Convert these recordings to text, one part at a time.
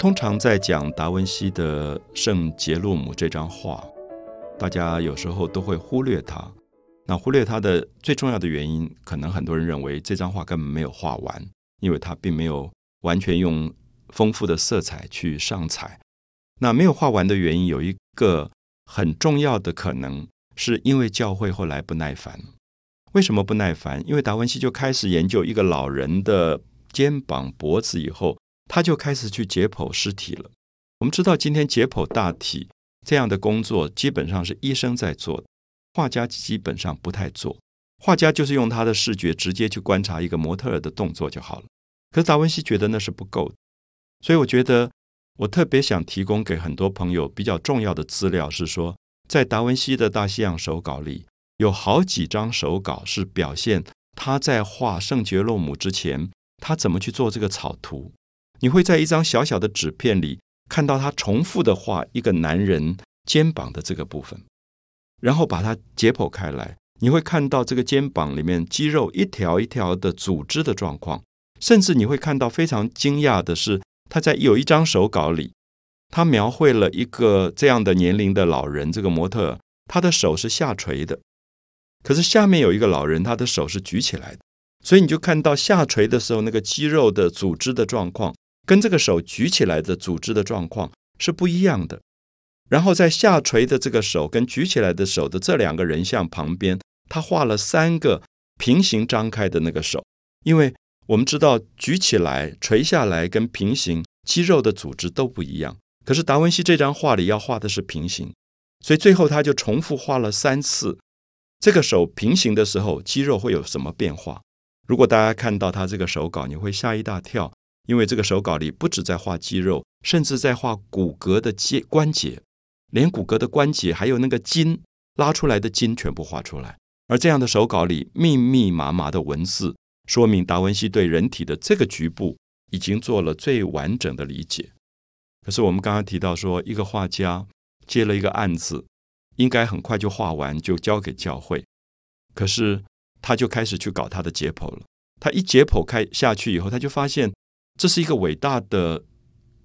通常在讲达文西的《圣杰洛姆》这张画，大家有时候都会忽略它。那忽略它的最重要的原因，可能很多人认为这张画根本没有画完，因为它并没有完全用丰富的色彩去上彩。那没有画完的原因有一个很重要的可能，是因为教会后来不耐烦。为什么不耐烦？因为达文西就开始研究一个老人的肩膀、脖子以后，他就开始去解剖尸体了。我们知道，今天解剖大体这样的工作，基本上是医生在做，画家基本上不太做。画家就是用他的视觉直接去观察一个模特儿的动作就好了。可是达文西觉得那是不够的，所以我觉得我特别想提供给很多朋友比较重要的资料是说，在达文西的大西洋手稿里。有好几张手稿是表现他在画圣杰洛姆之前，他怎么去做这个草图。你会在一张小小的纸片里看到他重复的画一个男人肩膀的这个部分，然后把它解剖开来，你会看到这个肩膀里面肌肉一条一条的组织的状况，甚至你会看到非常惊讶的是，他在有一张手稿里，他描绘了一个这样的年龄的老人，这个模特他的手是下垂的。可是下面有一个老人，他的手是举起来的，所以你就看到下垂的时候那个肌肉的组织的状况，跟这个手举起来的组织的状况是不一样的。然后在下垂的这个手跟举起来的手的这两个人像旁边，他画了三个平行张开的那个手，因为我们知道举起来、垂下来跟平行肌肉的组织都不一样。可是达文西这张画里要画的是平行，所以最后他就重复画了三次。这个手平行的时候，肌肉会有什么变化？如果大家看到他这个手稿，你会吓一大跳，因为这个手稿里不止在画肌肉，甚至在画骨骼的接关节，连骨骼的关节还有那个筋拉出来的筋全部画出来。而这样的手稿里密密麻麻的文字，说明达文西对人体的这个局部已经做了最完整的理解。可是我们刚刚提到说，一个画家接了一个案子。应该很快就画完，就交给教会。可是他就开始去搞他的解剖了。他一解剖开下去以后，他就发现这是一个伟大的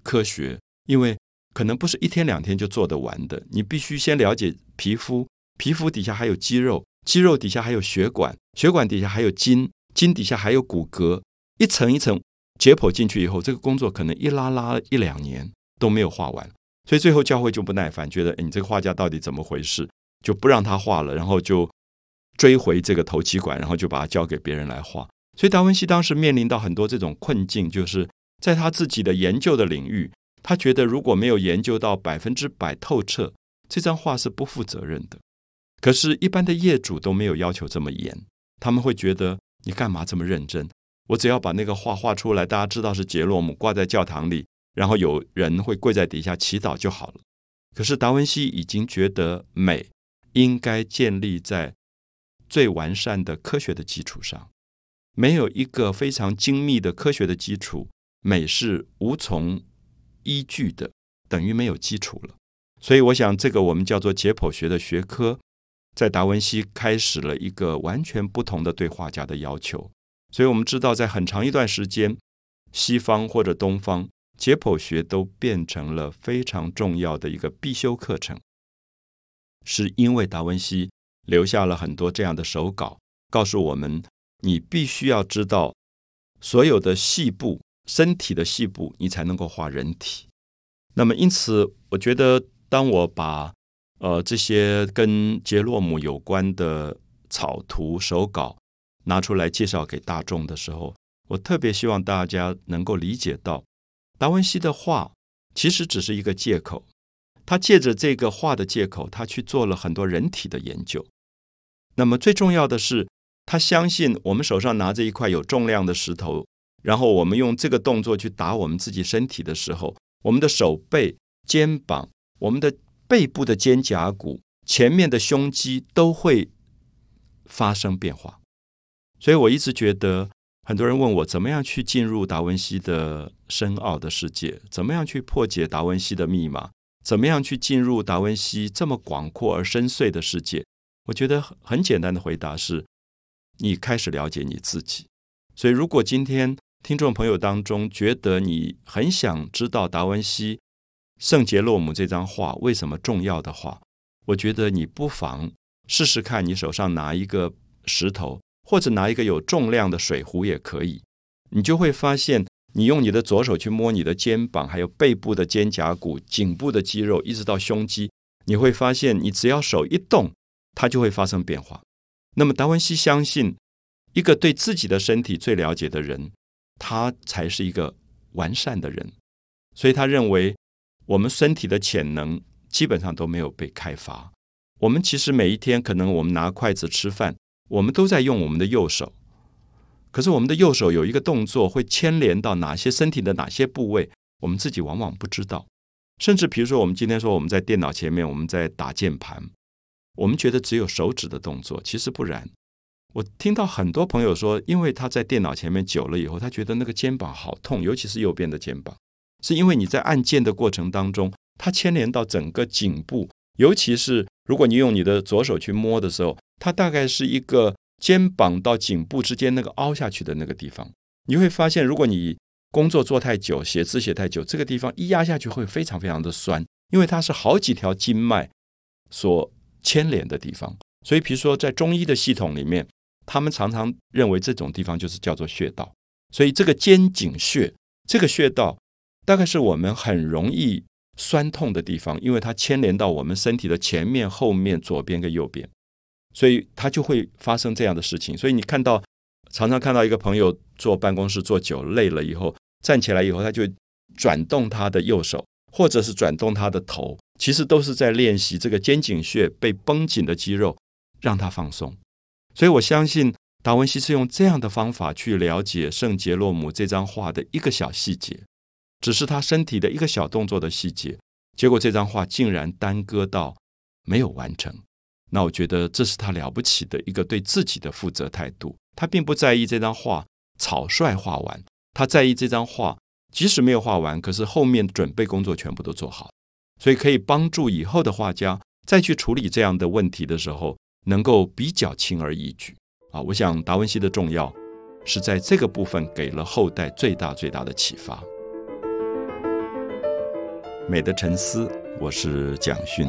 科学，因为可能不是一天两天就做得完的。你必须先了解皮肤，皮肤底下还有肌肉，肌肉底下还有血管，血管底下还有筋，筋底下还有骨骼，一层一层解剖进去以后，这个工作可能一拉拉一两年都没有画完。所以最后教会就不耐烦，觉得你这个画家到底怎么回事，就不让他画了，然后就追回这个头七馆，然后就把它交给别人来画。所以达文西当时面临到很多这种困境，就是在他自己的研究的领域，他觉得如果没有研究到百分之百透彻，这张画是不负责任的。可是，一般的业主都没有要求这么严，他们会觉得你干嘛这么认真？我只要把那个画画出来，大家知道是杰洛姆，挂在教堂里。然后有人会跪在底下祈祷就好了。可是达文西已经觉得美应该建立在最完善的科学的基础上，没有一个非常精密的科学的基础，美是无从依据的，等于没有基础了。所以，我想这个我们叫做解剖学的学科，在达文西开始了一个完全不同的对画家的要求。所以我们知道，在很长一段时间，西方或者东方。解剖学都变成了非常重要的一个必修课程，是因为达文西留下了很多这样的手稿，告诉我们你必须要知道所有的细部身体的细部，你才能够画人体。那么，因此，我觉得当我把呃这些跟杰洛姆有关的草图手稿拿出来介绍给大众的时候，我特别希望大家能够理解到。达文西的画其实只是一个借口，他借着这个画的借口，他去做了很多人体的研究。那么最重要的是，他相信我们手上拿着一块有重量的石头，然后我们用这个动作去打我们自己身体的时候，我们的手背、肩膀、我们的背部的肩胛骨、前面的胸肌都会发生变化。所以我一直觉得。很多人问我怎么样去进入达文西的深奥的世界，怎么样去破解达文西的密码，怎么样去进入达文西这么广阔而深邃的世界？我觉得很简单的回答是：你开始了解你自己。所以，如果今天听众朋友当中觉得你很想知道达文西圣杰洛姆这张画为什么重要的话，我觉得你不妨试试看，你手上拿一个石头，或者拿一个有重量的水壶也可以，你就会发现，你用你的左手去摸你的肩膀，还有背部的肩胛骨、颈部的肌肉，一直到胸肌，你会发现，你只要手一动，它就会发生变化。那么达文西相信，一个对自己的身体最了解的人。他才是一个完善的人，所以他认为我们身体的潜能基本上都没有被开发。我们其实每一天可能我们拿筷子吃饭，我们都在用我们的右手，可是我们的右手有一个动作会牵连到哪些身体的哪些部位，我们自己往往不知道。甚至比如说，我们今天说我们在电脑前面我们在打键盘，我们觉得只有手指的动作，其实不然。我听到很多朋友说，因为他在电脑前面久了以后，他觉得那个肩膀好痛，尤其是右边的肩膀，是因为你在按键的过程当中，它牵连到整个颈部，尤其是如果你用你的左手去摸的时候，它大概是一个肩膀到颈部之间那个凹下去的那个地方，你会发现，如果你工作做太久，写字写太久，这个地方一压下去会非常非常的酸，因为它是好几条经脉所牵连的地方，所以比如说在中医的系统里面。他们常常认为这种地方就是叫做穴道，所以这个肩颈穴这个穴道大概是我们很容易酸痛的地方，因为它牵连到我们身体的前面、后面、左边跟右边，所以它就会发生这样的事情。所以你看到常常看到一个朋友坐办公室坐久累了以后站起来以后，他就转动他的右手，或者是转动他的头，其实都是在练习这个肩颈穴被绷紧的肌肉，让它放松。所以我相信达文西是用这样的方法去了解圣杰洛姆这张画的一个小细节，只是他身体的一个小动作的细节，结果这张画竟然耽搁到没有完成。那我觉得这是他了不起的一个对自己的负责态度。他并不在意这张画草率画完，他在意这张画即使没有画完，可是后面准备工作全部都做好，所以可以帮助以后的画家再去处理这样的问题的时候。能够比较轻而易举啊！我想达文西的重要是在这个部分给了后代最大最大的启发。美的沉思，我是蒋勋。